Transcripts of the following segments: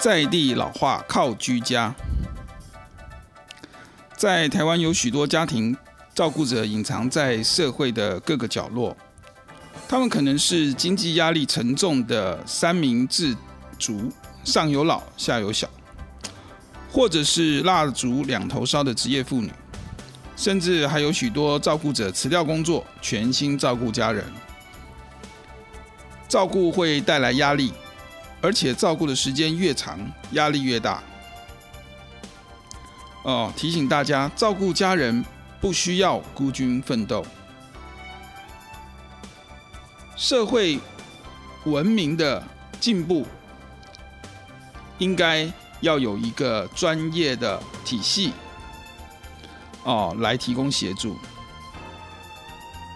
在地老化靠居家，在台湾有许多家庭照顾者隐藏在社会的各个角落，他们可能是经济压力沉重的三明治族，上有老下有小，或者是蜡烛两头烧的职业妇女，甚至还有许多照顾者辞掉工作，全心照顾家人。照顾会带来压力。而且照顾的时间越长，压力越大。哦，提醒大家，照顾家人不需要孤军奋斗。社会文明的进步，应该要有一个专业的体系，哦，来提供协助。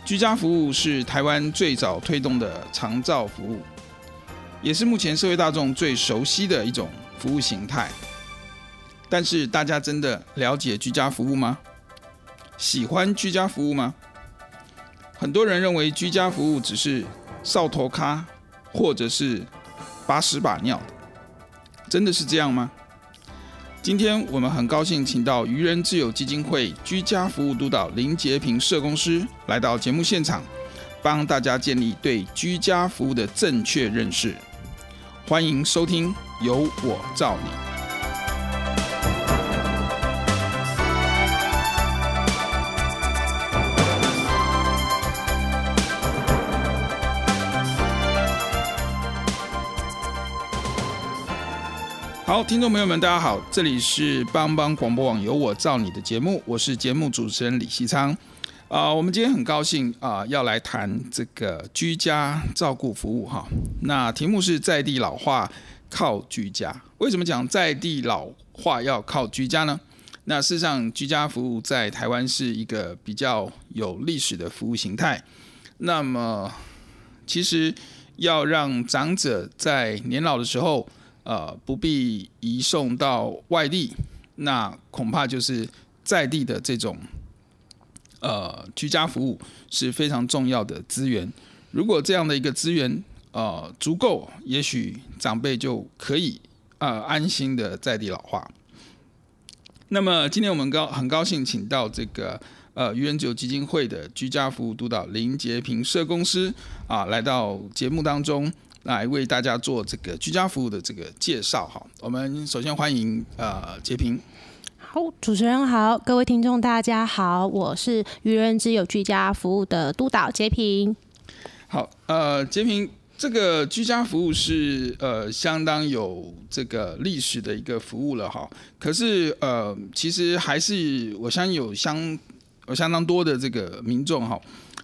居家服务是台湾最早推动的长照服务。也是目前社会大众最熟悉的一种服务形态，但是大家真的了解居家服务吗？喜欢居家服务吗？很多人认为居家服务只是扫头咖，或者是把屎把尿，真的是这样吗？今天我们很高兴请到愚人之友基金会居家服务督导林杰平社工师来到节目现场，帮大家建立对居家服务的正确认识。欢迎收听《有我照你》。好，听众朋友们，大家好，这里是帮帮广播网《有我照你》的节目，我是节目主持人李希昌。啊、我们今天很高兴啊、要来谈这个居家照顾服务哈。那题目是在地老化靠居家。为什么讲在地老化要靠居家呢？那事实上，居家服务在台湾是一个比较有历史的服务形态。那么，其实要让长者在年老的时候，呃，不必移送到外地，那恐怕就是在地的这种。呃，居家服务是非常重要的资源。如果这样的一个资源呃足够，也许长辈就可以呃安心的在地老化。那么今天我们高很高兴请到这个呃愚人酒基金会的居家服务督导林杰平社公司啊来到节目当中来为大家做这个居家服务的这个介绍。哈，我们首先欢迎呃杰平。好，主持人好，各位听众大家好，我是愚人之友居家服务的督导杰平。好，呃，杰平，这个居家服务是呃相当有这个历史的一个服务了哈。可是呃，其实还是我相信有相有相当多的这个民众哈，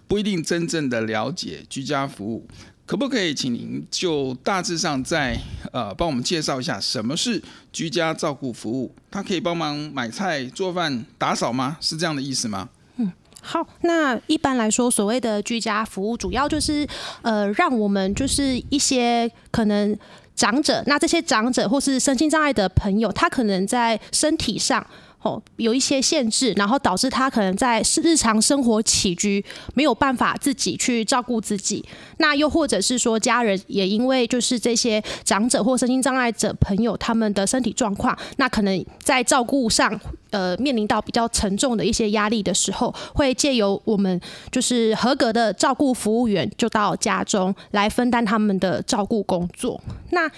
不一定真正的了解居家服务。可不可以请您就大致上再呃帮我们介绍一下什么是居家照顾服务？它可以帮忙买菜、做饭、打扫吗？是这样的意思吗？嗯，好。那一般来说，所谓的居家服务，主要就是呃让我们就是一些可能长者，那这些长者或是身心障碍的朋友，他可能在身体上哦，有一些限制，然后导致他可能在日常生活起居没有办法自己去照顾自己。那又或者是说，家人也因为就是这些长者或身心障碍者朋友他们的身体状况，那可能在照顾上呃面临到比较沉重的一些压力的时候，会借由我们就是合格的照顾服务员就到家中来分担他们的照顾工作。那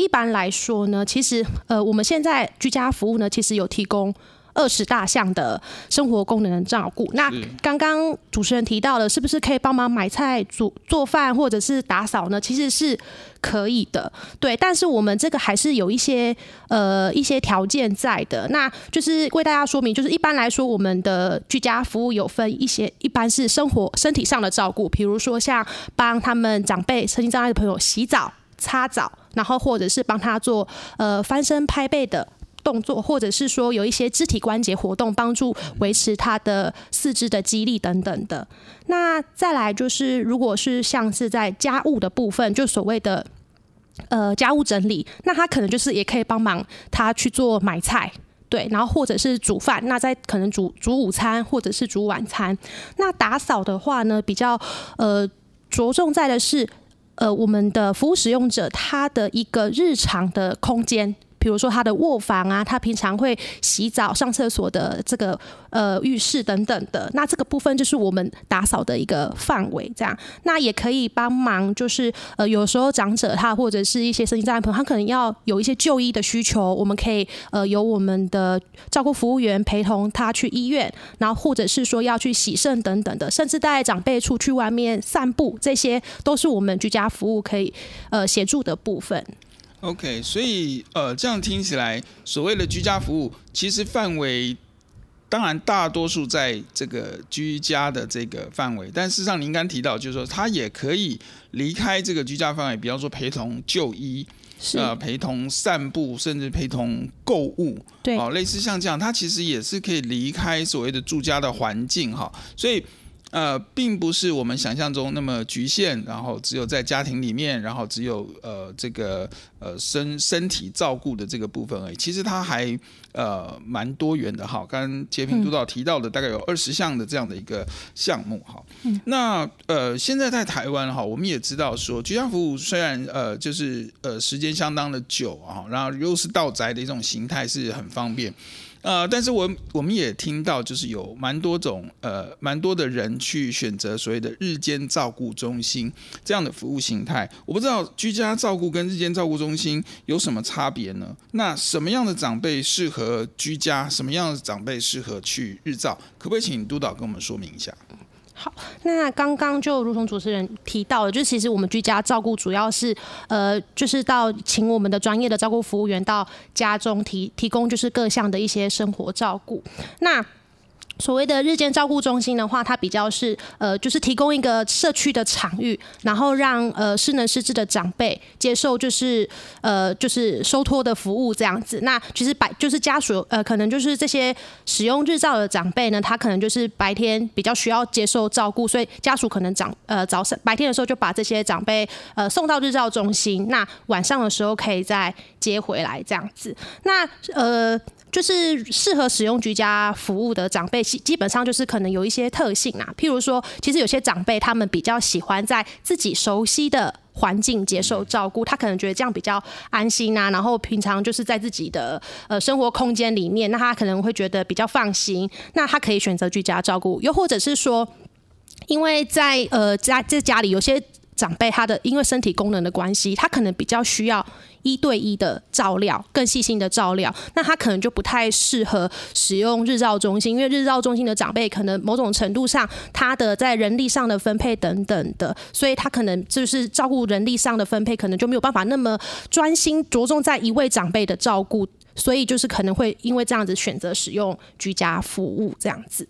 一般来说呢，其实呃，我们现在居家服务呢，其实有提供二十大项的生活功能的照顾。那刚刚主持人提到了，是不是可以帮忙买菜、煮做饭或者是打扫呢？其实是可以的，对。但是我们这个还是有一些呃一些条件在的。那就是为大家说明，就是一般来说，我们的居家服务有分一些，一般是生活身体上的照顾，比如说像帮他们长辈、身心障碍的朋友洗澡。擦澡，然后或者是帮他做呃翻身拍背的动作，或者是说有一些肢体关节活动，帮助维持他的四肢的肌力等等的。那再来就是，如果是像是在家务的部分，就所谓的呃家务整理，那他可能就是也可以帮忙他去做买菜，对，然后或者是煮饭，那在可能煮煮午餐或者是煮晚餐。那打扫的话呢，比较呃着重在的是。呃，我们的服务使用者他的一个日常的空间。比如说他的卧房啊，他平常会洗澡、上厕所的这个呃浴室等等的，那这个部分就是我们打扫的一个范围，这样。那也可以帮忙，就是呃有时候长者他或者是一些身心障碍朋友，他可能要有一些就医的需求，我们可以呃由我们的照顾服务员陪同他去医院，然后或者是说要去洗肾等等的，甚至带长辈出去外面散步，这些都是我们居家服务可以呃协助的部分。OK，所以呃，这样听起来，所谓的居家服务，其实范围当然大多数在这个居家的这个范围，但事实上您刚提到，就是说它也可以离开这个居家范围，比方说陪同就医，是呃，陪同散步，甚至陪同购物，对，哦，类似像这样，它其实也是可以离开所谓的住家的环境哈，所以。呃，并不是我们想象中那么局限，然后只有在家庭里面，然后只有呃这个呃身身体照顾的这个部分而已。其实它还呃蛮多元的哈。刚刚洁平督导提到的大概有二十项的这样的一个项目哈。嗯。那呃现在在台湾哈，我们也知道说居家服务虽然呃就是呃时间相当的久啊，然后又是到宅的一种形态是很方便。呃，但是我我们也听到，就是有蛮多种呃，蛮多的人去选择所谓的日间照顾中心这样的服务形态。我不知道居家照顾跟日间照顾中心有什么差别呢？那什么样的长辈适合居家？什么样的长辈适合去日照？可不可以请督导跟我们说明一下？好，那刚刚就如同主持人提到的，就其实我们居家照顾主要是，呃，就是到请我们的专业的照顾服务员到家中提提供，就是各项的一些生活照顾。那所谓的日间照顾中心的话，它比较是呃，就是提供一个社区的场域，然后让呃失能失智的长辈接受就是呃就是收托的服务这样子。那其实白就是家属呃，可能就是这些使用日照的长辈呢，他可能就是白天比较需要接受照顾，所以家属可能长呃早上白天的时候就把这些长辈呃送到日照中心，那晚上的时候可以再接回来这样子。那呃。就是适合使用居家服务的长辈，基基本上就是可能有一些特性啊，譬如说，其实有些长辈他们比较喜欢在自己熟悉的环境接受照顾，他可能觉得这样比较安心啊，然后平常就是在自己的呃生活空间里面，那他可能会觉得比较放心，那他可以选择居家照顾，又或者是说，因为在呃家在家里有些。长辈他的因为身体功能的关系，他可能比较需要一对一的照料，更细心的照料，那他可能就不太适合使用日照中心，因为日照中心的长辈可能某种程度上他的在人力上的分配等等的，所以他可能就是照顾人力上的分配，可能就没有办法那么专心着重在一位长辈的照顾，所以就是可能会因为这样子选择使用居家服务这样子。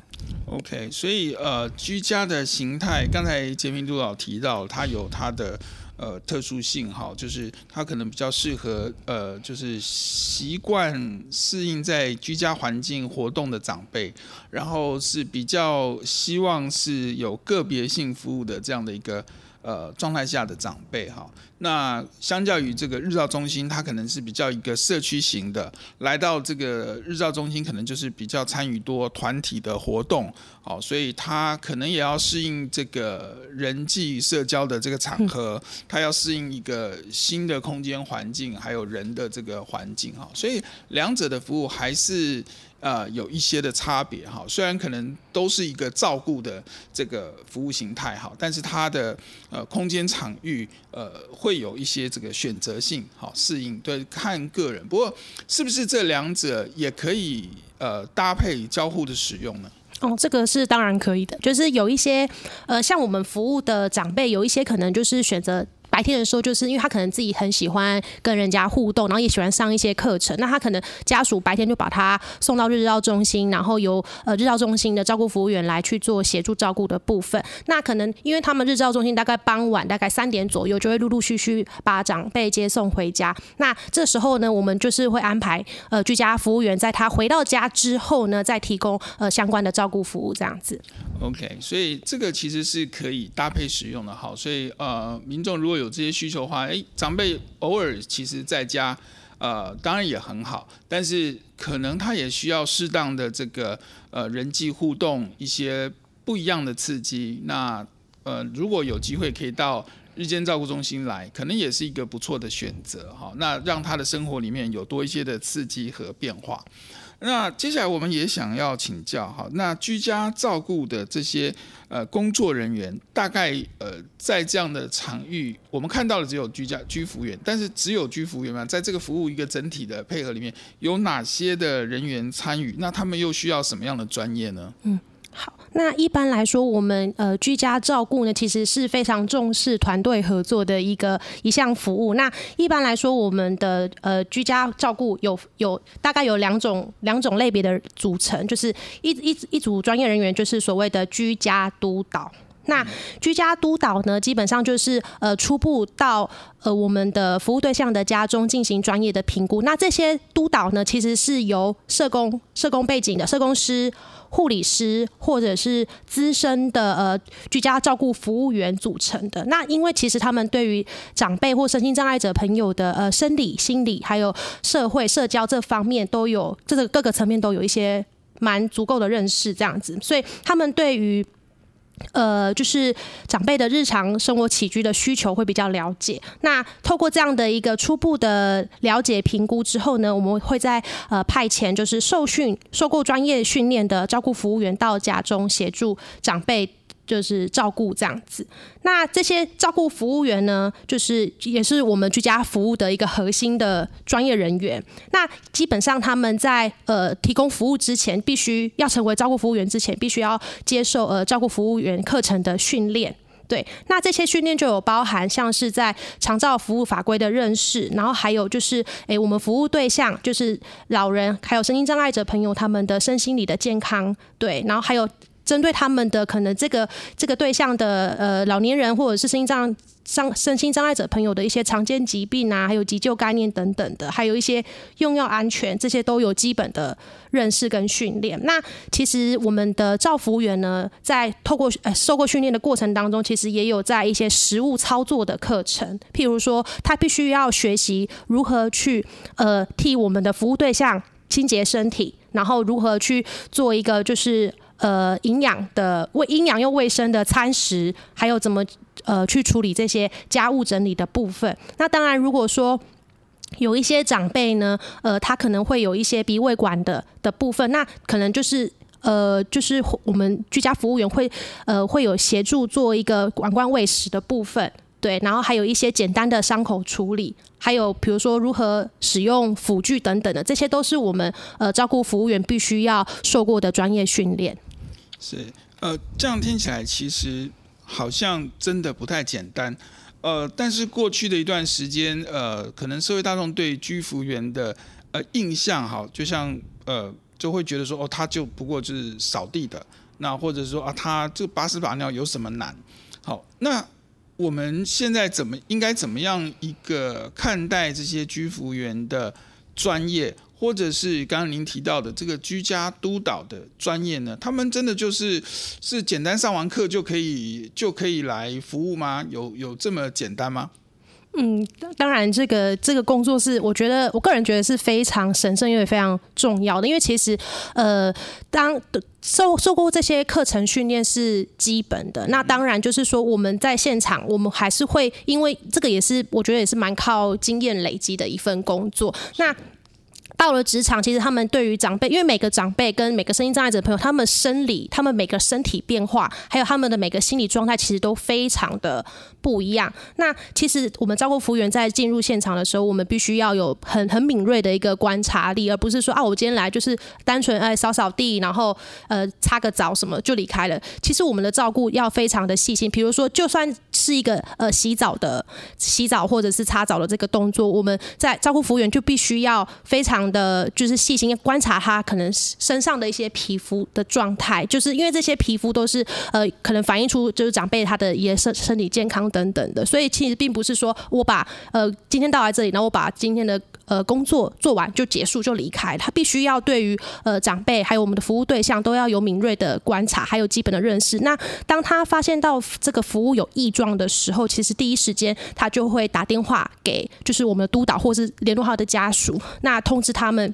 OK，所以呃，居家的形态，刚才杰明督导提到，它有它的呃特殊性哈，就是它可能比较适合呃，就是习惯适应在居家环境活动的长辈，然后是比较希望是有个别性服务的这样的一个呃状态下的长辈哈。那相较于这个日照中心，它可能是比较一个社区型的，来到这个日照中心，可能就是比较参与多团体的活动，好，所以他可能也要适应这个人际社交的这个场合，他要适应一个新的空间环境，还有人的这个环境哈，所以两者的服务还是。呃，有一些的差别哈，虽然可能都是一个照顾的这个服务形态哈，但是它的呃空间场域呃会有一些这个选择性好适应，对，看个人。不过是不是这两者也可以呃搭配交互的使用呢？哦，这个是当然可以的，就是有一些呃像我们服务的长辈，有一些可能就是选择。白天的时候，就是因为他可能自己很喜欢跟人家互动，然后也喜欢上一些课程。那他可能家属白天就把他送到日照中心，然后由呃日照中心的照顾服务员来去做协助照顾的部分。那可能因为他们日照中心大概傍晚大概三点左右就会陆陆续续把长辈接送回家。那这时候呢，我们就是会安排呃居家服务员在他回到家之后呢，再提供呃相关的照顾服务这样子。OK，所以这个其实是可以搭配使用的。好，所以呃民众如果有这些需求的话，诶，长辈偶尔其实在家，呃，当然也很好，但是可能他也需要适当的这个呃人际互动，一些不一样的刺激。那呃，如果有机会可以到日间照顾中心来，可能也是一个不错的选择哈。那让他的生活里面有多一些的刺激和变化。那接下来我们也想要请教哈，那居家照顾的这些呃工作人员，大概呃在这样的场域，我们看到的只有居家居服员，但是只有居服员嘛，在这个服务一个整体的配合里面，有哪些的人员参与？那他们又需要什么样的专业呢？嗯。好，那一般来说，我们呃居家照顾呢，其实是非常重视团队合作的一个一项服务。那一般来说，我们的呃居家照顾有有大概有两种两种类别的组成，就是一一一组专业人员，就是所谓的居家督导。那居家督导呢，基本上就是呃初步到呃我们的服务对象的家中进行专业的评估。那这些督导呢，其实是由社工社工背景的社工师。护理师或者是资深的呃居家照顾服务员组成的。那因为其实他们对于长辈或身心障碍者朋友的呃生理、心理还有社会社交这方面都有，这个各个层面都有一些蛮足够的认识，这样子，所以他们对于。呃，就是长辈的日常生活起居的需求会比较了解。那透过这样的一个初步的了解评估之后呢，我们会在呃派遣就是受训、受过专业训练的照顾服务员到家中协助长辈。就是照顾这样子，那这些照顾服务员呢，就是也是我们居家服务的一个核心的专业人员。那基本上他们在呃提供服务之前，必须要成为照顾服务员之前，必须要接受呃照顾服务员课程的训练。对，那这些训练就有包含像是在长照服务法规的认识，然后还有就是，诶，我们服务对象就是老人，还有身心障碍者朋友他们的身心理的健康，对，然后还有。针对他们的可能这个这个对象的呃老年人或者是心障伤身心障碍者朋友的一些常见疾病啊，还有急救概念等等的，还有一些用药安全，这些都有基本的认识跟训练。那其实我们的照服务员呢，在透过呃受过训练的过程当中，其实也有在一些实务操作的课程，譬如说他必须要学习如何去呃替我们的服务对象清洁身体，然后如何去做一个就是。呃，营养的卫营养又卫生的餐食，还有怎么呃去处理这些家务整理的部分。那当然，如果说有一些长辈呢，呃，他可能会有一些鼻胃管的的部分，那可能就是呃，就是我们居家服务员会呃会有协助做一个管管喂食的部分。对，然后还有一些简单的伤口处理，还有比如说如何使用辅具等等的，这些都是我们呃照顾服务员必须要受过的专业训练。是，呃，这样听起来其实好像真的不太简单，呃，但是过去的一段时间，呃，可能社会大众对居服员的呃印象，哈，就像呃，就会觉得说，哦，他就不过就是扫地的，那或者说啊，他这个把屎把尿有什么难？好，那我们现在怎么应该怎么样一个看待这些居服员的专业？或者是刚刚您提到的这个居家督导的专业呢？他们真的就是是简单上完课就可以就可以来服务吗？有有这么简单吗？嗯，当然，这个这个工作是我觉得我个人觉得是非常神圣，因为非常重要的。因为其实，呃，当受受过这些课程训练是基本的。那当然就是说，我们在现场，我们还是会因为这个也是我觉得也是蛮靠经验累积的一份工作。那到了职场，其实他们对于长辈，因为每个长辈跟每个身心障碍者朋友，他们生理、他们每个身体变化，还有他们的每个心理状态，其实都非常的不一样。那其实我们照顾服务员在进入现场的时候，我们必须要有很很敏锐的一个观察力，而不是说啊，我今天来就是单纯哎扫扫地，然后呃擦个澡什么就离开了。其实我们的照顾要非常的细心，比如说就算是一个呃洗澡的洗澡或者是擦澡的这个动作，我们在照顾服务员就必须要非常。的就是细心观察他可能身上的一些皮肤的状态，就是因为这些皮肤都是呃可能反映出就是长辈他的一些身身体健康等等的，所以其实并不是说我把呃今天到来这里，然后我把今天的呃工作做完就结束就离开，他必须要对于呃长辈还有我们的服务对象都要有敏锐的观察，还有基本的认识。那当他发现到这个服务有异状的时候，其实第一时间他就会打电话给就是我们的督导或是联络他的家属，那通知。他们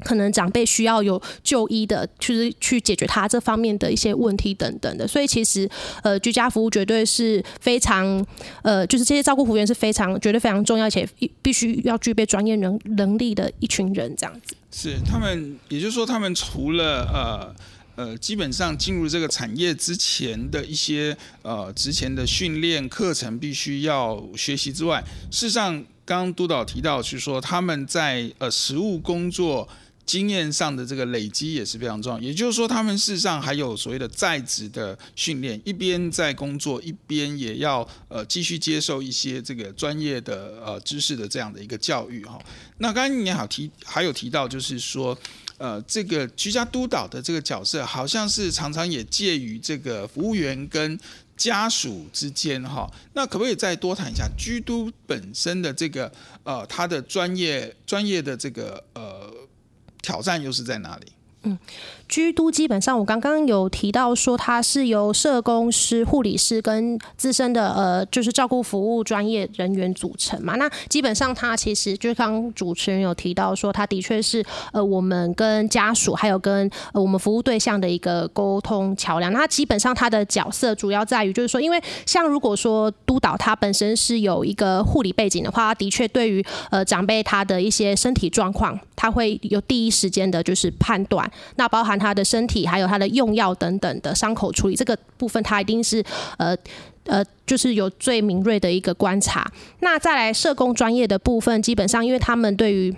可能长辈需要有就医的，就是去解决他这方面的一些问题等等的。所以其实呃，居家服务绝对是非常呃，就是这些照顾服务员是非常绝对非常重要，且必须要具备专业能能力的一群人。这样子是他们，也就是说，他们除了呃呃，基本上进入这个产业之前的一些呃之前的训练课程必须要学习之外，事实上。刚刚督导提到，是说他们在呃实务工作经验上的这个累积也是非常重要。也就是说，他们事实上还有所谓的在职的训练，一边在工作，一边也要呃继续接受一些这个专业的呃知识的这样的一个教育哈。那刚刚你好提还有提到，就是说呃这个居家督导的这个角色，好像是常常也介于这个服务员跟家属之间哈，那可不可以再多谈一下居督本身的这个呃，他的专业专业的这个呃挑战又是在哪里？嗯。居都基本上，我刚刚有提到说，它是由社工师、护理师跟资深的呃，就是照顾服务专业人员组成嘛。那基本上，它其实就是刚主持人有提到说，它的确是呃，我们跟家属还有跟呃我们服务对象的一个沟通桥梁。那基本上，它的角色主要在于就是说，因为像如果说督导他本身是有一个护理背景的话，他的确对于呃长辈他的一些身体状况，他会有第一时间的就是判断。那包含他的身体，还有他的用药等等的伤口处理这个部分，他一定是呃呃，就是有最敏锐的一个观察。那再来社工专业的部分，基本上因为他们对于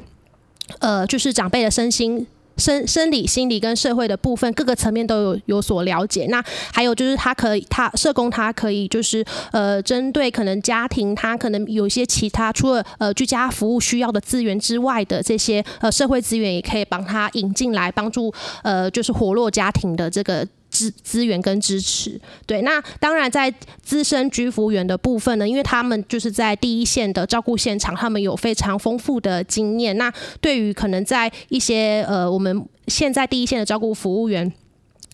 呃，就是长辈的身心。生生理、心理跟社会的部分，各个层面都有有所了解。那还有就是，他可以，他社工他可以就是呃，针对可能家庭，他可能有一些其他除了呃居家服务需要的资源之外的这些呃社会资源，也可以帮他引进来，帮助呃就是活络家庭的这个。资资源跟支持，对，那当然在资深居服员的部分呢，因为他们就是在第一线的照顾现场，他们有非常丰富的经验。那对于可能在一些呃，我们现在第一线的照顾服务员。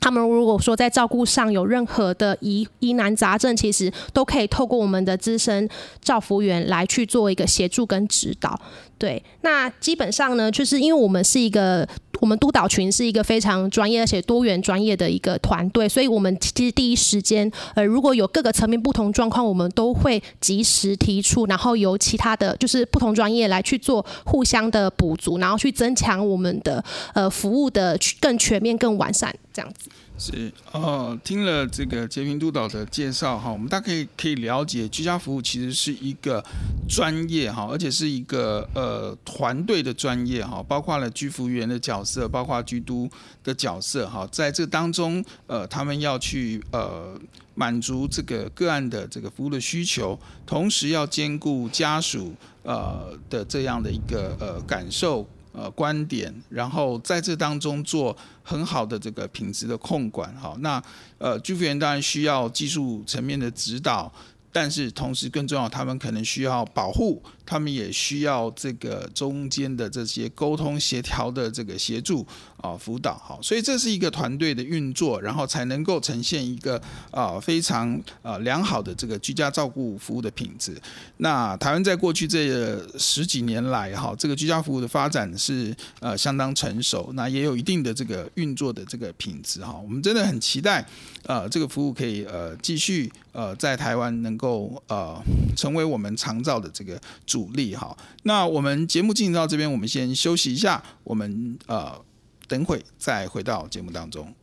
他们如果说在照顾上有任何的疑疑难杂症，其实都可以透过我们的资深照服员来去做一个协助跟指导。对，那基本上呢，就是因为我们是一个，我们督导群是一个非常专业而且多元专业的一个团队，所以我们其实第一时间，呃，如果有各个层面不同状况，我们都会及时提出，然后由其他的就是不同专业来去做互相的补足，然后去增强我们的呃服务的更全面、更完善这样子。是哦，听了这个洁平督导的介绍哈，我们大概可以了解，居家服务其实是一个专业哈，而且是一个呃团队的专业哈，包括了居服员的角色，包括居督的角色哈，在这当中呃，他们要去呃满足这个个案的这个服务的需求，同时要兼顾家属呃的这样的一个呃感受。呃，观点，然后在这当中做很好的这个品质的控管，好，那呃，居服员当然需要技术层面的指导，但是同时更重要，他们可能需要保护，他们也需要这个中间的这些沟通协调的这个协助啊辅导，哈，所以这是一个团队的运作，然后才能够呈现一个啊非常啊良好的这个居家照顾服务的品质。那台湾在过去这十几年来，哈，这个居家服务的发展是呃相当成熟，那也有一定的这个运作的这个品质，哈，我们真的很期待呃这个服务可以呃继续呃在台湾能够。呃，成为我们常照的这个主力哈。那我们节目进行到这边，我们先休息一下，我们呃等会再回到节目当中。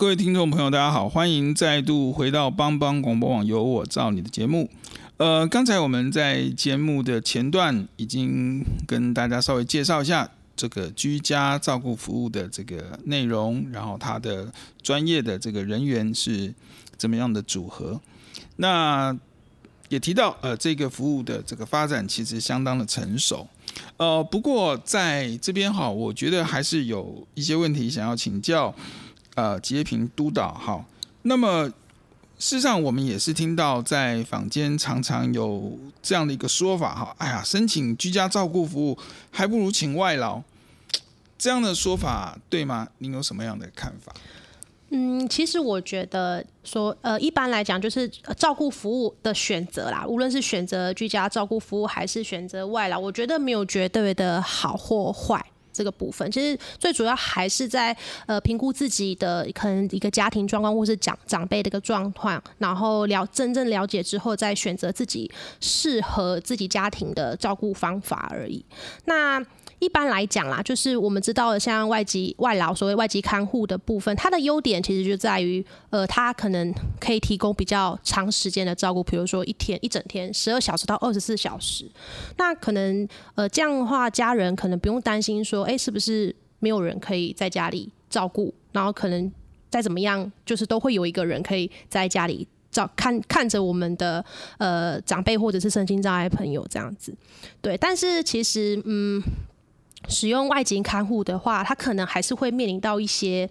各位听众朋友，大家好，欢迎再度回到帮帮广播网有我照你的节目。呃，刚才我们在节目的前段已经跟大家稍微介绍一下这个居家照顾服务的这个内容，然后它的专业的这个人员是怎么样的组合。那也提到，呃，这个服务的这个发展其实相当的成熟。呃，不过在这边哈，我觉得还是有一些问题想要请教。呃，吉业平督导哈。那么事实上，我们也是听到在坊间常常有这样的一个说法哈。哎呀，申请居家照顾服务还不如请外劳，这样的说法对吗？您有什么样的看法？嗯，其实我觉得说，呃，一般来讲就是照顾服务的选择啦，无论是选择居家照顾服务还是选择外劳，我觉得没有绝对的好或坏。这个部分其实最主要还是在呃评估自己的可能一个家庭状况，或是长长辈的一个状况，然后了真正了解之后，再选择自己适合自己家庭的照顾方法而已。那一般来讲啦，就是我们知道的，像外籍外劳，所谓外籍看护的部分，它的优点其实就在于，呃，它可能可以提供比较长时间的照顾，比如说一天一整天，十二小时到二十四小时。那可能，呃，这样的话，家人可能不用担心说，哎，是不是没有人可以在家里照顾？然后可能再怎么样，就是都会有一个人可以在家里照看看着我们的呃长辈或者是身心障碍朋友这样子。对，但是其实，嗯。使用外籍看护的话，他可能还是会面临到一些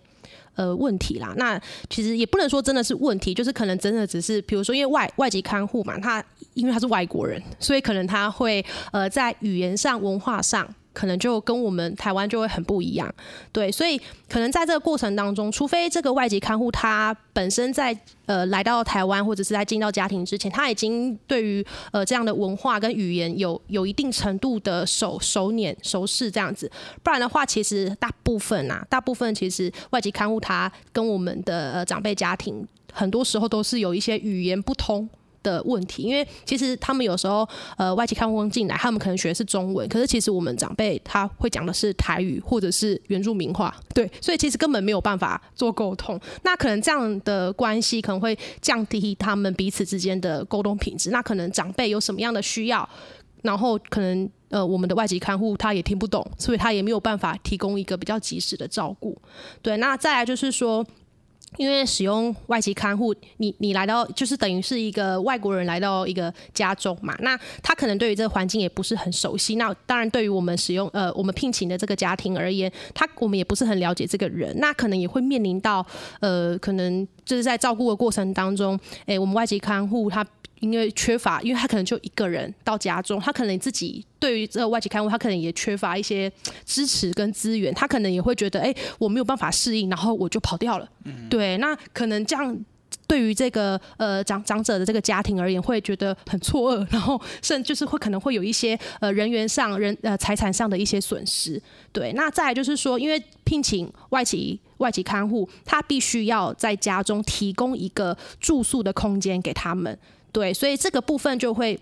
呃问题啦。那其实也不能说真的是问题，就是可能真的只是，比如说因为外外籍看护嘛，他因为他是外国人，所以可能他会呃在语言上、文化上。可能就跟我们台湾就会很不一样，对，所以可能在这个过程当中，除非这个外籍看护他本身在呃来到台湾或者是在进到家庭之前，他已经对于呃这样的文化跟语言有有一定程度的熟熟稔熟识这样子，不然的话，其实大部分啊，大部分其实外籍看护他跟我们的呃长辈家庭很多时候都是有一些语言不通的问题，因为其实他们有时候呃外籍看护进来，他们可能学的是中文，可是其实我们长辈他会讲的是台语或者是原住民话，对，所以其实根本没有办法做沟通。那可能这样的关系可能会降低他们彼此之间的沟通品质。那可能长辈有什么样的需要，然后可能呃我们的外籍看护他也听不懂，所以他也没有办法提供一个比较及时的照顾。对，那再来就是说。因为使用外籍看护，你你来到就是等于是一个外国人来到一个家中嘛，那他可能对于这个环境也不是很熟悉。那当然，对于我们使用呃我们聘请的这个家庭而言，他我们也不是很了解这个人，那可能也会面临到呃可能就是在照顾的过程当中，哎，我们外籍看护他。因为缺乏，因为他可能就一个人到家中，他可能自己对于这个外籍看护，他可能也缺乏一些支持跟资源，他可能也会觉得，哎，我没有办法适应，然后我就跑掉了。嗯、对，那可能这样对于这个呃长长者的这个家庭而言，会觉得很错愕，然后甚至就是会可能会有一些呃人员上人呃财产上的一些损失。对，那再来就是说，因为聘请外籍外籍看护，他必须要在家中提供一个住宿的空间给他们。对，所以这个部分就会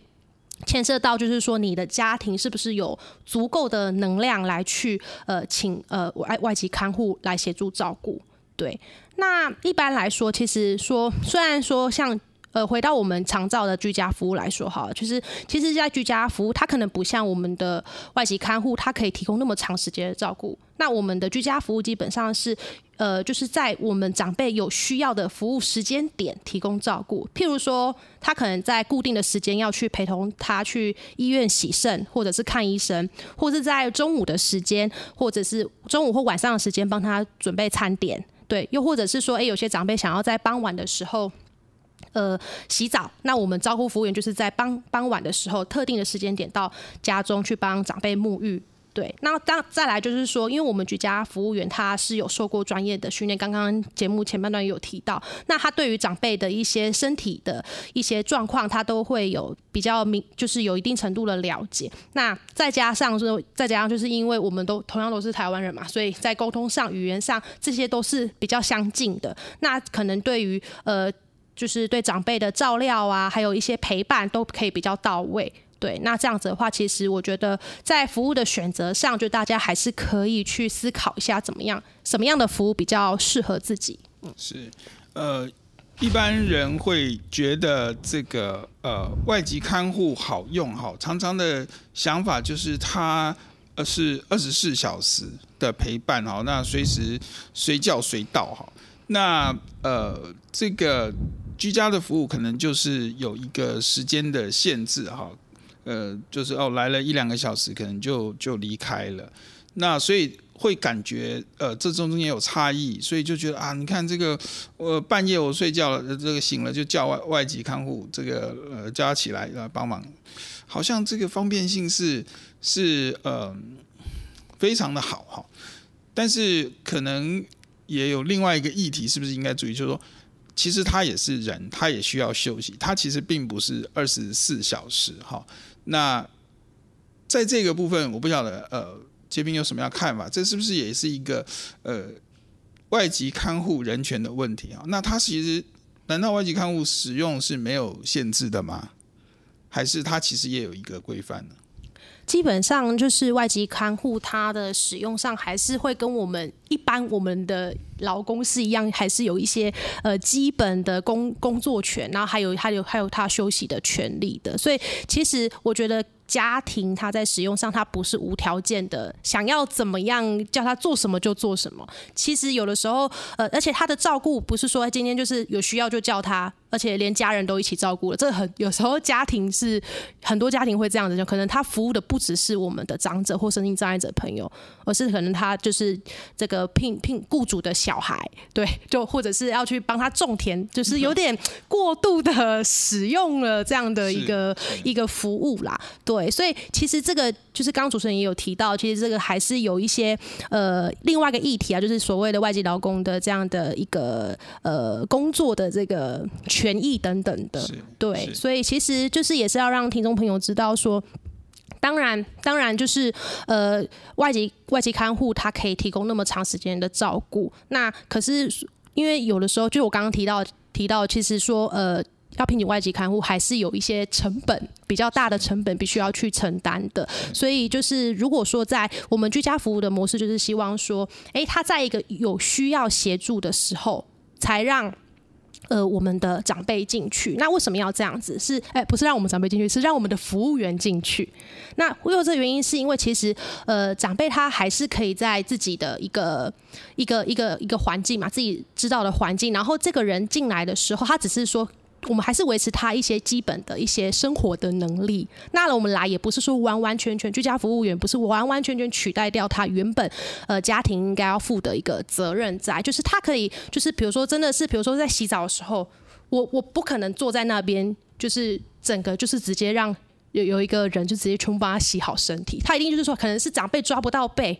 牵涉到，就是说你的家庭是不是有足够的能量来去呃请呃外外籍看护来协助照顾。对，那一般来说，其实说虽然说像。呃，回到我们常照的居家服务来说，哈，就是其实，在居家服务，它可能不像我们的外籍看护，它可以提供那么长时间的照顾。那我们的居家服务基本上是，呃，就是在我们长辈有需要的服务时间点提供照顾。譬如说，他可能在固定的时间要去陪同他去医院洗肾，或者是看医生，或是在中午的时间，或者是中午或晚上的时间帮他准备餐点。对，又或者是说，诶，有些长辈想要在傍晚的时候。呃，洗澡。那我们招呼服务员就是在傍傍晚的时候，特定的时间点到家中去帮长辈沐浴。对，那当再来就是说，因为我们居家服务员他是有受过专业的训练，刚刚节目前半段有提到，那他对于长辈的一些身体的一些状况，他都会有比较明，就是有一定程度的了解。那再加上说，再加上就是因为我们都同样都是台湾人嘛，所以在沟通上、语言上这些都是比较相近的。那可能对于呃。就是对长辈的照料啊，还有一些陪伴都可以比较到位。对，那这样子的话，其实我觉得在服务的选择上，就大家还是可以去思考一下，怎么样，什么样的服务比较适合自己。嗯，是，呃，一般人会觉得这个呃外籍看护好用哈，常常的想法就是他呃是二十四小时的陪伴哈，那随时随叫随到哈，那呃这个。居家的服务可能就是有一个时间的限制哈，呃，就是哦来了一两个小时，可能就就离开了。那所以会感觉呃这中间有差异，所以就觉得啊，你看这个呃半夜我睡觉了，这个醒了就叫外外籍看护，这个呃叫他起来来帮忙，好像这个方便性是是呃非常的好哈。但是可能也有另外一个议题，是不是应该注意，就是说。其实他也是人，他也需要休息。他其实并不是二十四小时哈。那在这个部分，我不晓得呃，杰斌有什么样看法？这是不是也是一个呃外籍看护人权的问题啊？那他其实难道外籍看护使用是没有限制的吗？还是他其实也有一个规范呢？基本上就是外籍看护，它的使用上还是会跟我们一般我们的劳工是一样，还是有一些呃基本的工工作权，然后还有还有还有他休息的权利的。所以其实我觉得家庭他在使用上，他不是无条件的，想要怎么样叫他做什么就做什么。其实有的时候呃，而且他的照顾不是说今天就是有需要就叫他。而且连家人都一起照顾了，这很有时候家庭是很多家庭会这样子，就可能他服务的不只是我们的长者或身心障碍者朋友，而是可能他就是这个聘聘雇主的小孩，对，就或者是要去帮他种田，就是有点过度的使用了这样的一个一个服务啦，对，所以其实这个就是刚刚主持人也有提到，其实这个还是有一些呃另外一个议题啊，就是所谓的外籍劳工的这样的一个呃工作的这个。权益等等的，对，所以其实就是也是要让听众朋友知道说，当然，当然就是呃，外籍外籍看护他可以提供那么长时间的照顾，那可是因为有的时候，就我刚刚提到提到，其实说呃，要聘请外籍看护还是有一些成本比较大的成本必须要去承担的，所以就是如果说在我们居家服务的模式，就是希望说，哎，他在一个有需要协助的时候，才让。呃，我们的长辈进去，那为什么要这样子？是哎，不是让我们长辈进去，是让我们的服务员进去。那会有这个原因，是因为其实呃，长辈他还是可以在自己的一个一个一个一个环境嘛，自己知道的环境。然后这个人进来的时候，他只是说。我们还是维持他一些基本的一些生活的能力。那我们来也不是说完完全全居家服务员不是完完全全取代掉他原本呃家庭应该要负的一个责任在，就是他可以就是比如说真的是比如说在洗澡的时候，我我不可能坐在那边就是整个就是直接让有有一个人就直接全部帮他洗好身体，他一定就是说可能是长辈抓不到背。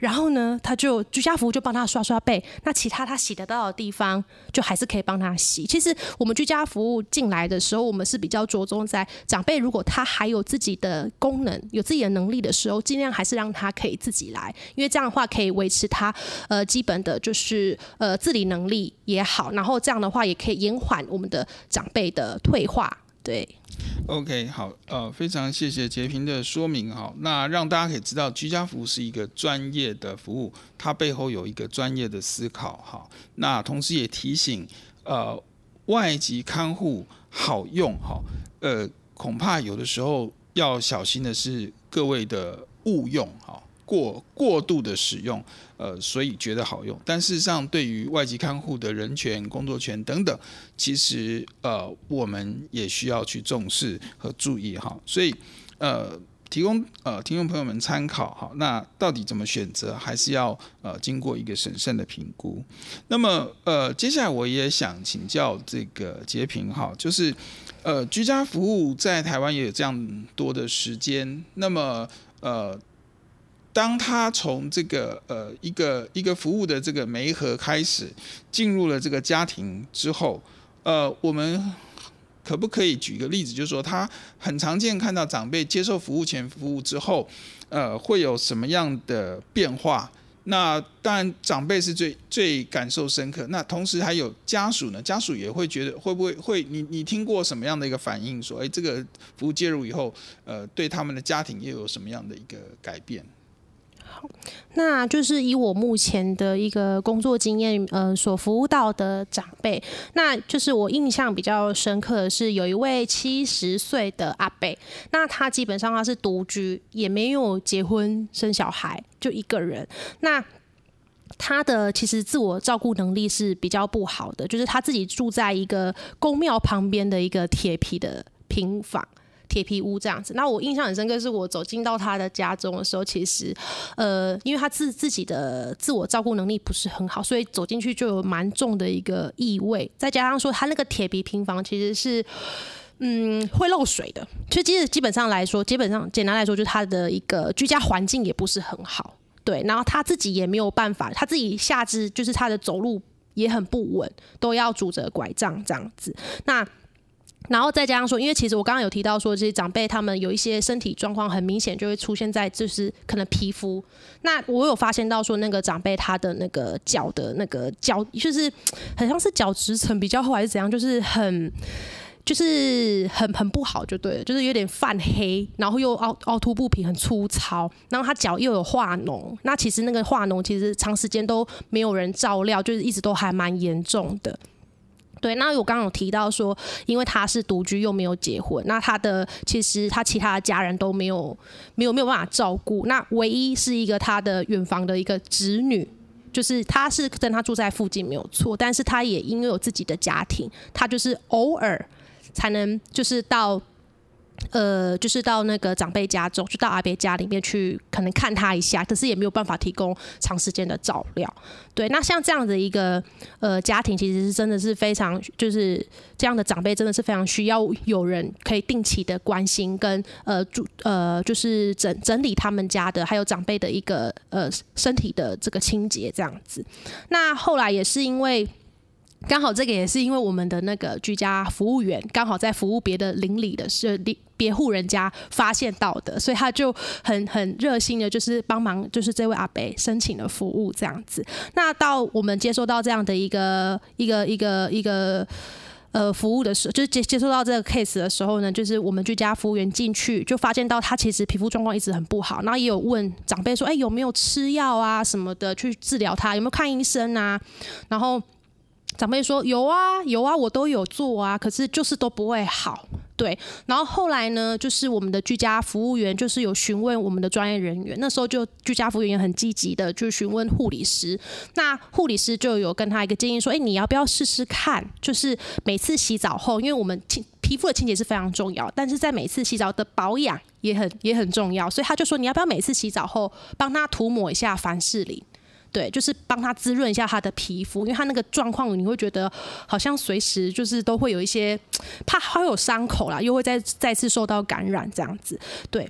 然后呢，他就居家服务就帮他刷刷背，那其他他洗得到的地方，就还是可以帮他洗。其实我们居家服务进来的时候，我们是比较着重在长辈，如果他还有自己的功能、有自己的能力的时候，尽量还是让他可以自己来，因为这样的话可以维持他呃基本的就是呃自理能力也好，然后这样的话也可以延缓我们的长辈的退化。对，OK，好，呃，非常谢谢洁平的说明哈，那让大家可以知道居家服务是一个专业的服务，它背后有一个专业的思考哈。那同时也提醒，呃，外籍看护好用哈，呃，恐怕有的时候要小心的是各位的误用哈。过过度的使用，呃，所以觉得好用，但事实上，对于外籍看护的人权、工作权等等，其实呃，我们也需要去重视和注意哈。所以呃，提供呃听众朋友们参考哈。那到底怎么选择，还是要呃经过一个审慎的评估。那么呃，接下来我也想请教这个杰平哈，就是呃，居家服务在台湾也有这样多的时间，那么呃。当他从这个呃一个一个服务的这个媒合开始进入了这个家庭之后，呃，我们可不可以举一个例子，就是说他很常见看到长辈接受服务前服务之后，呃，会有什么样的变化？那当然长辈是最最感受深刻，那同时还有家属呢，家属也会觉得会不会会你你听过什么样的一个反应？说，哎，这个服务介入以后，呃，对他们的家庭又有什么样的一个改变？那就是以我目前的一个工作经验，呃，所服务到的长辈，那就是我印象比较深刻的是，有一位七十岁的阿伯，那他基本上他是独居，也没有结婚生小孩，就一个人。那他的其实自我照顾能力是比较不好的，就是他自己住在一个宫庙旁边的一个铁皮的平房。铁皮屋这样子，那我印象很深刻，是我走进到他的家中的时候，其实，呃，因为他自自己的自我照顾能力不是很好，所以走进去就有蛮重的一个异味，再加上说他那个铁皮平房其实是，嗯，会漏水的，所以其实基本上来说，基本上简单来说，就是他的一个居家环境也不是很好，对，然后他自己也没有办法，他自己下肢就是他的走路也很不稳，都要拄着拐杖这样子，那。然后再加上说，因为其实我刚刚有提到说，这些长辈他们有一些身体状况很明显就会出现在就是可能皮肤。那我有发现到说，那个长辈他的那个脚的那个脚，就是很像是角质层比较厚还是怎样，就是很就是很很不好就对了，就是有点泛黑，然后又凹凹凸不平，很粗糙。然后他脚又有化脓，那其实那个化脓其实长时间都没有人照料，就是一直都还蛮严重的。对，那我刚刚有提到说，因为他是独居又没有结婚，那他的其实他其他的家人都没有没有没有办法照顾，那唯一是一个他的远房的一个侄女，就是他是跟他住在附近没有错，但是他也因为有自己的家庭，他就是偶尔才能就是到。呃，就是到那个长辈家中，就到阿伯家里面去，可能看他一下，可是也没有办法提供长时间的照料。对，那像这样的一个呃家庭，其实是真的是非常，就是这样的长辈真的是非常需要有人可以定期的关心跟呃住呃就是整整理他们家的，还有长辈的一个呃身体的这个清洁这样子。那后来也是因为。刚好这个也是因为我们的那个居家服务员刚好在服务别的邻里的是邻别户人家发现到的，所以他就很很热心的，就是帮忙，就是这位阿伯申请了服务这样子。那到我们接收到这样的一个一个一个一个呃服务的时候，就是接接收到这个 case 的时候呢，就是我们居家服务员进去就发现到他其实皮肤状况一直很不好，然后也有问长辈说，哎，有没有吃药啊什么的去治疗他，有没有看医生啊，然后。长辈说有啊有啊，我都有做啊，可是就是都不会好。对，然后后来呢，就是我们的居家服务员就是有询问我们的专业人员，那时候就居家服务员也很积极的就询问护理师，那护理师就有跟他一个建议说，哎，你要不要试试看？就是每次洗澡后，因为我们清皮肤的清洁是非常重要，但是在每次洗澡的保养也很也很重要，所以他就说，你要不要每次洗澡后帮他涂抹一下凡士林？对，就是帮他滋润一下他的皮肤，因为他那个状况，你会觉得好像随时就是都会有一些怕，还有伤口啦，又会再再次受到感染这样子。对，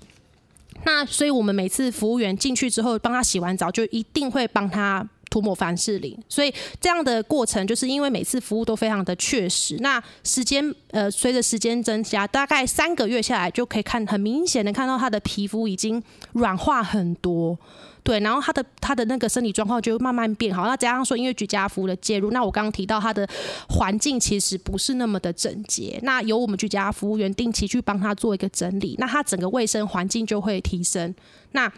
那所以我们每次服务员进去之后，帮他洗完澡，就一定会帮他。涂抹凡士林，所以这样的过程就是因为每次服务都非常的确实。那时间呃，随着时间增加，大概三个月下来就可以看很明显的看到他的皮肤已经软化很多，对，然后他的他的那个身体状况就慢慢变好。那加上说因为居家服务的介入，那我刚刚提到他的环境其实不是那么的整洁，那由我们居家服务员定期去帮他做一个整理，那他整个卫生环境就会提升。那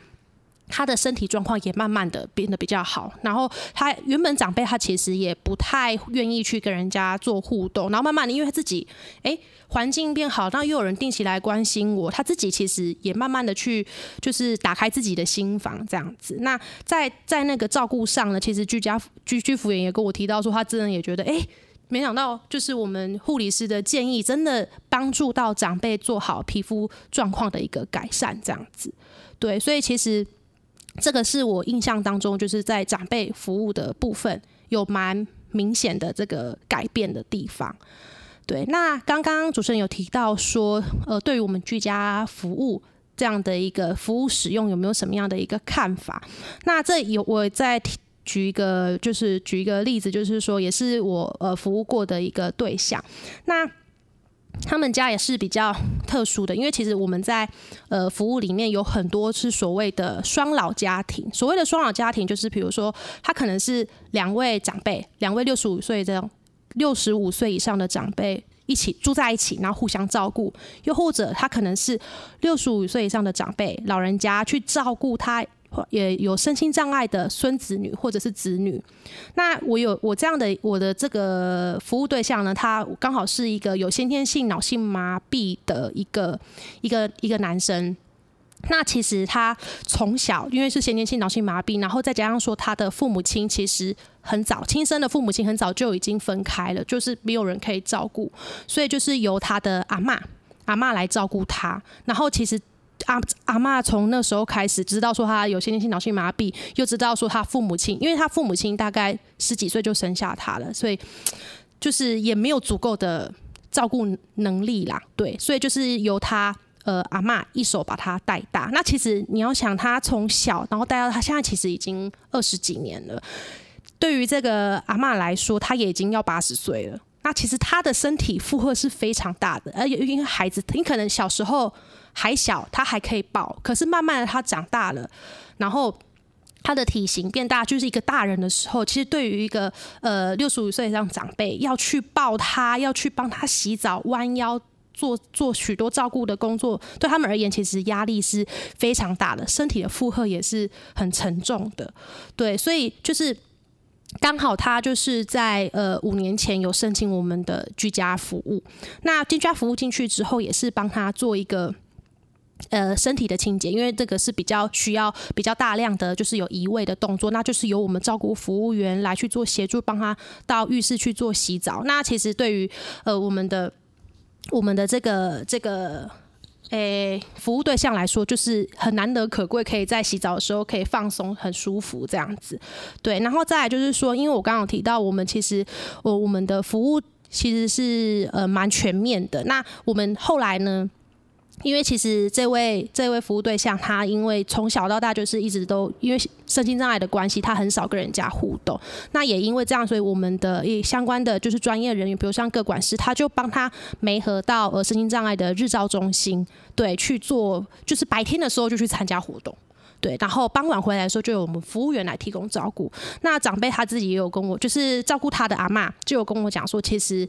他的身体状况也慢慢的变得比较好，然后他原本长辈他其实也不太愿意去跟人家做互动，然后慢慢的因为他自己哎环境变好，那又有人定期来关心我，他自己其实也慢慢的去就是打开自己的心房这样子。那在在那个照顾上呢，其实居家居居服员也跟我提到说，他真的也觉得哎，没想到就是我们护理师的建议真的帮助到长辈做好皮肤状况的一个改善这样子。对，所以其实。这个是我印象当中，就是在长辈服务的部分有蛮明显的这个改变的地方。对，那刚刚主持人有提到说，呃，对于我们居家服务这样的一个服务使用，有没有什么样的一个看法？那这有我再举一个，就是举一个例子，就是说，也是我呃服务过的一个对象。那他们家也是比较特殊的，因为其实我们在呃服务里面有很多是所谓的双老家庭。所谓的双老家庭，就是比如说他可能是两位长辈，两位六十五岁这样六十五岁以上的长辈一起住在一起，然后互相照顾；又或者他可能是六十五岁以上的长辈老人家去照顾他。也有身心障碍的孙子女或者是子女，那我有我这样的我的这个服务对象呢，他刚好是一个有先天性脑性麻痹的一个一个一个男生。那其实他从小因为是先天性脑性麻痹，然后再加上说他的父母亲其实很早亲生的父母亲很早就已经分开了，就是没有人可以照顾，所以就是由他的阿嬷阿嬷来照顾他，然后其实。阿阿嬷从那时候开始知道说他有先天性脑性麻痹，又知道说他父母亲，因为他父母亲大概十几岁就生下他了，所以就是也没有足够的照顾能力啦。对，所以就是由他呃阿嬷一手把他带大。那其实你要想他从小然后带到他现在，其实已经二十几年了。对于这个阿嬷来说，他也已经要八十岁了。那其实他的身体负荷是非常大的，而且因为孩子，你可能小时候。还小，他还可以抱，可是慢慢的他长大了，然后他的体型变大，就是一个大人的时候，其实对于一个呃六十五岁以上长辈要去抱他，要去帮他洗澡、弯腰做做许多照顾的工作，对他们而言其实压力是非常大的，身体的负荷也是很沉重的。对，所以就是刚好他就是在呃五年前有申请我们的居家服务，那居家服务进去之后，也是帮他做一个。呃，身体的清洁，因为这个是比较需要比较大量的，就是有移位的动作，那就是由我们照顾服务员来去做协助，帮他到浴室去做洗澡。那其实对于呃我们的我们的这个这个诶、服务对象来说，就是很难得可贵，可以在洗澡的时候可以放松，很舒服这样子。对，然后再来就是说，因为我刚刚有提到，我们其实我我们的服务其实是呃蛮全面的。那我们后来呢？因为其实这位这位服务对象，他因为从小到大就是一直都因为身心障碍的关系，他很少跟人家互动。那也因为这样，所以我们的一相关的就是专业人员，比如像个管师，他就帮他媒合到呃身心障碍的日照中心，对，去做，就是白天的时候就去参加活动，对，然后傍晚回来的时候就有我们服务员来提供照顾。那长辈他自己也有跟我，就是照顾他的阿嬷，就有跟我讲说，其实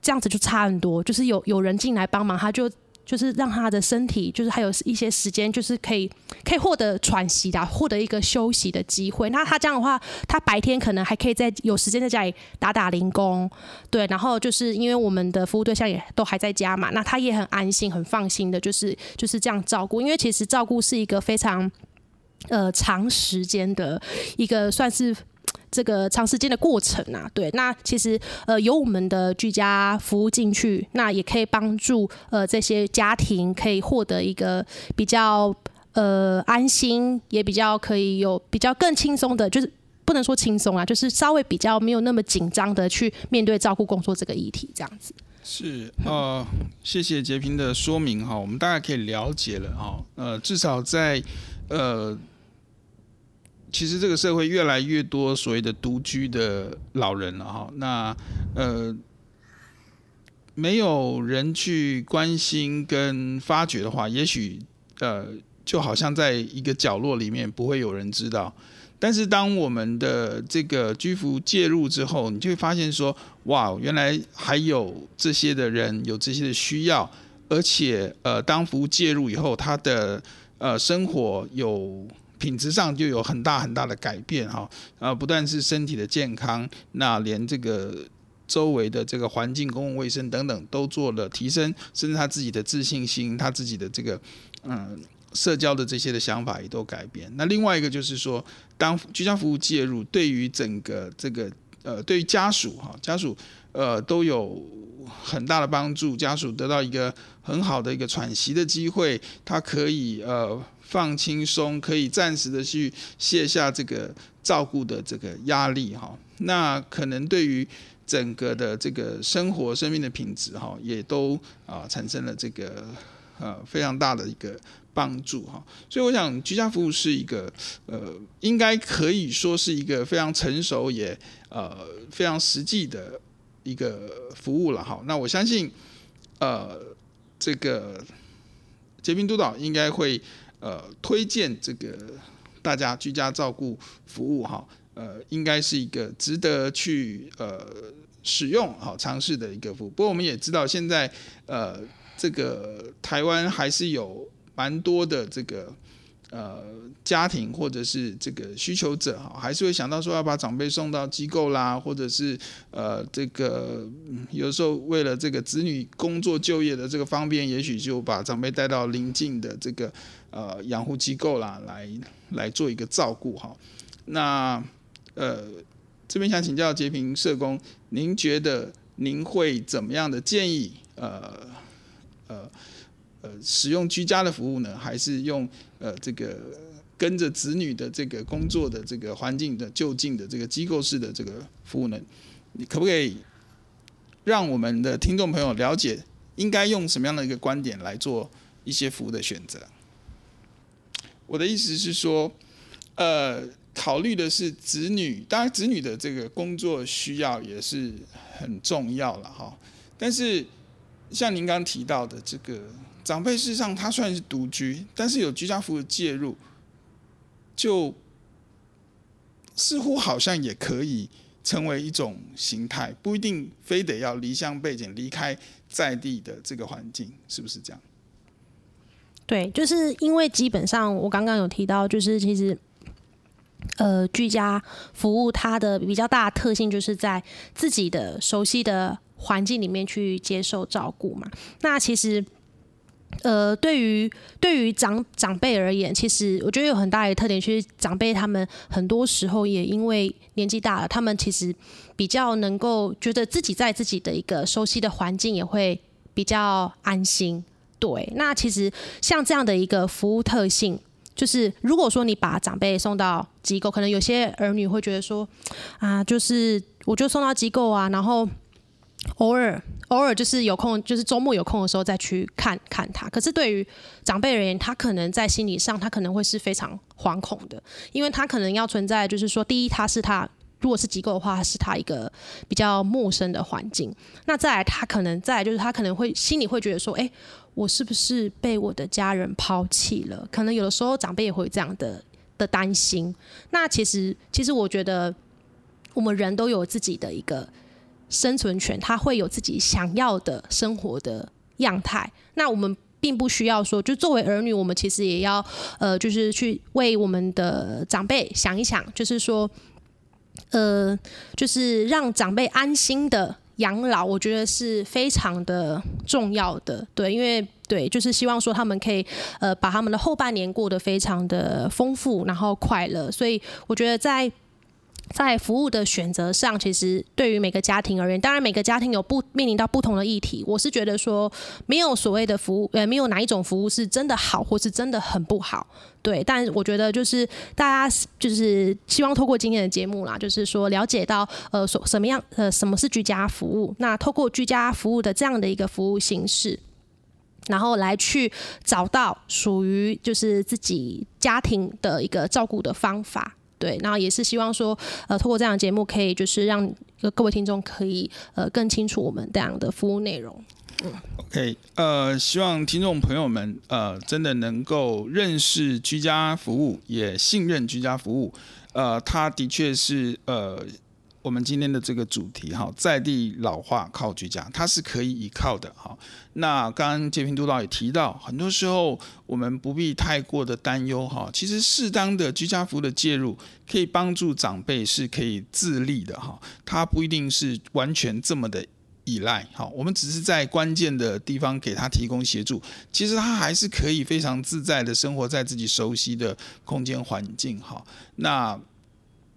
这样子就差很多，就是有有人进来帮忙，他就。就是让他的身体，就是还有一些时间，就是可以可以获得喘息的，获得一个休息的机会。那他这样的话，他白天可能还可以在有时间在家里打打零工，对。然后就是因为我们的服务对象也都还在家嘛，那他也很安心、很放心的，就是就是这样照顾。因为其实照顾是一个非常呃长时间的一个算是。这个长时间的过程啊，对，那其实呃有我们的居家服务进去，那也可以帮助呃这些家庭可以获得一个比较呃安心，也比较可以有比较更轻松的，就是不能说轻松啊，就是稍微比较没有那么紧张的去面对照顾工作这个议题，这样子。是呃，谢谢杰平的说明哈，我们大概可以了解了哈。呃，至少在呃，其实这个社会越来越多所谓的独居的老人了哈。那呃，没有人去关心跟发掘的话，也许呃，就好像在一个角落里面不会有人知道。但是当我们的这个居服介入之后，你就会发现说，哇，原来还有这些的人有这些的需要，而且呃，当服务介入以后，他的呃生活有品质上就有很大很大的改变哈，啊，不但是身体的健康，那连这个周围的这个环境、公共卫生等等都做了提升，甚至他自己的自信心，他自己的这个嗯。社交的这些的想法也都改变。那另外一个就是说，当居家服务介入，对于整个这个呃，对于家属哈，家属呃都有很大的帮助。家属得到一个很好的一个喘息的机会，他可以呃放轻松，可以暂时的去卸下这个照顾的这个压力哈。那可能对于整个的这个生活、生命的品质哈，也都啊产生了这个呃非常大的一个。帮助哈，所以我想居家服务是一个呃，应该可以说是一个非常成熟也呃非常实际的一个服务了哈。那我相信呃这个结冰督导应该会呃推荐这个大家居家照顾服务哈，呃应该是一个值得去呃使用好尝试的一个服务。不过我们也知道现在呃这个台湾还是有。蛮多的这个呃家庭或者是这个需求者哈，还是会想到说要把长辈送到机构啦，或者是呃这个有时候为了这个子女工作就业的这个方便，也许就把长辈带到邻近的这个呃养护机构啦，来来做一个照顾哈。那呃这边想请教洁平社工，您觉得您会怎么样的建议？呃呃。呃，使用居家的服务呢，还是用呃这个跟着子女的这个工作的这个环境的就近的这个机构式的这个服务呢？你可不可以让我们的听众朋友了解，应该用什么样的一个观点来做一些服务的选择？我的意思是说，呃，考虑的是子女，当然子女的这个工作需要也是很重要了哈。但是像您刚提到的这个。长辈事实上他虽然是独居，但是有居家服务介入，就似乎好像也可以成为一种形态，不一定非得要离乡背井、离开在地的这个环境，是不是这样？对，就是因为基本上我刚刚有提到，就是其实呃居家服务它的比较大的特性，就是在自己的熟悉的环境里面去接受照顾嘛。那其实。呃，对于对于长长辈而言，其实我觉得有很大的特点，就是长辈他们很多时候也因为年纪大了，他们其实比较能够觉得自己在自己的一个熟悉的环境也会比较安心。对，那其实像这样的一个服务特性，就是如果说你把长辈送到机构，可能有些儿女会觉得说，啊，就是我就送到机构啊，然后。偶尔，偶尔就是有空，就是周末有空的时候再去看看他。可是对于长辈而言，他可能在心理上，他可能会是非常惶恐的，因为他可能要存在，就是说，第一，他是他如果是机构的话，是他一个比较陌生的环境。那再来，他可能再来就是他可能会心里会觉得说，哎，我是不是被我的家人抛弃了？可能有的时候长辈也会这样的的担心。那其实，其实我觉得我们人都有自己的一个。生存权，他会有自己想要的生活的样态。那我们并不需要说，就作为儿女，我们其实也要呃，就是去为我们的长辈想一想，就是说，呃，就是让长辈安心的养老，我觉得是非常的重要的。对，因为对，就是希望说他们可以呃，把他们的后半年过得非常的丰富，然后快乐。所以我觉得在。在服务的选择上，其实对于每个家庭而言，当然每个家庭有不面临到不同的议题。我是觉得说，没有所谓的服务，呃，没有哪一种服务是真的好，或是真的很不好。对，但我觉得就是大家就是希望透过今天的节目啦，就是说了解到呃，什什么样呃，什么是居家服务？那透过居家服务的这样的一个服务形式，然后来去找到属于就是自己家庭的一个照顾的方法。对，然后也是希望说，呃，透过这样的节目，可以就是让各位听众可以呃更清楚我们这样的服务内容。嗯，OK，呃，希望听众朋友们呃真的能够认识居家服务，也信任居家服务。呃，他的确是呃。我们今天的这个主题哈，在地老化靠居家，它是可以依靠的哈。那刚刚洁平督导也提到，很多时候我们不必太过的担忧哈。其实适当的居家服的介入，可以帮助长辈是可以自立的哈。他不一定是完全这么的依赖哈。我们只是在关键的地方给他提供协助，其实他还是可以非常自在的生活在自己熟悉的空间环境哈。那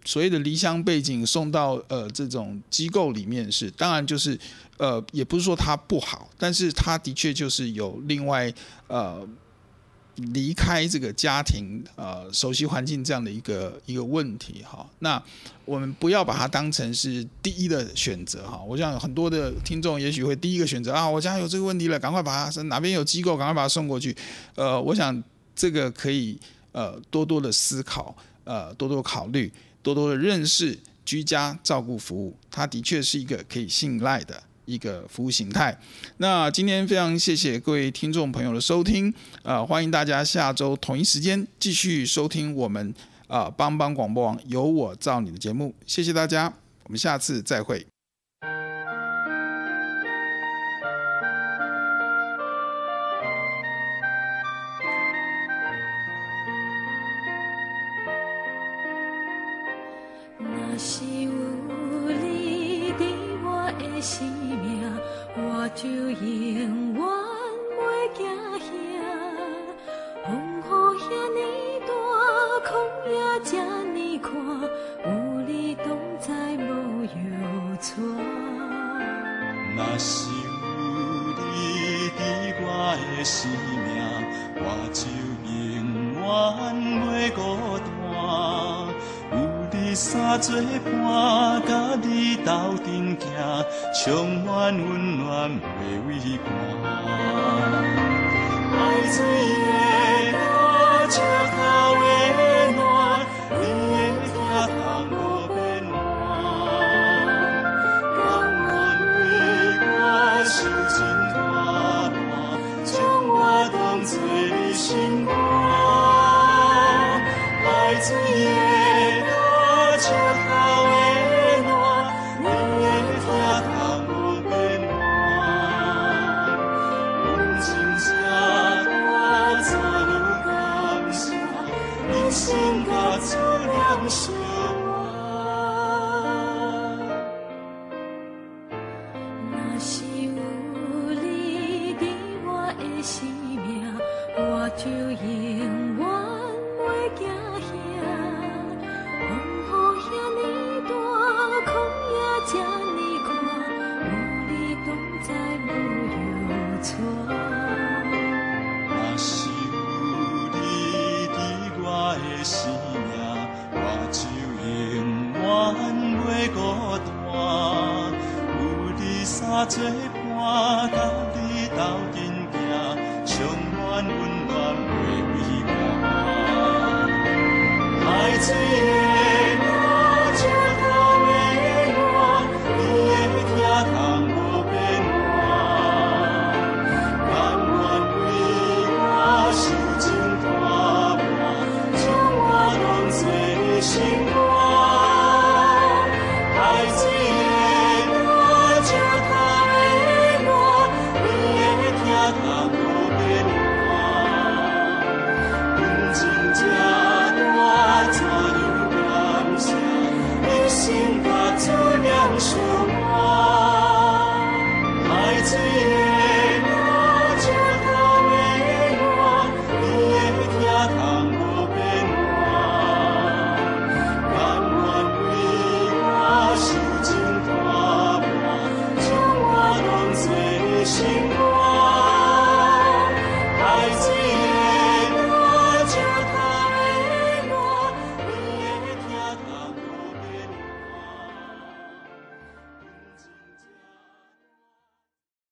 所谓的离乡背井送到呃这种机构里面是，当然就是呃也不是说它不好，但是它的确就是有另外呃离开这个家庭呃熟悉环境这样的一个一个问题哈。那我们不要把它当成是第一的选择哈。我想很多的听众也许会第一个选择啊，我家有这个问题了，赶快把它哪边有机构，赶快把它送过去。呃，我想这个可以呃多多的思考，呃多多考虑。多多的认识居家照顾服务，它的确是一个可以信赖的一个服务形态。那今天非常谢谢各位听众朋友的收听，呃，欢迎大家下周同一时间继续收听我们啊帮帮广播网有我造你的节目。谢谢大家，我们下次再会。生命，我就永远袂惊吓。风雨遐尼大，空也遮尼宽，有你同在无忧愁。若是有你伫我的生命，我就永远袂孤单。有你三做伴，甲你斗阵。充满温暖的微光。爱最。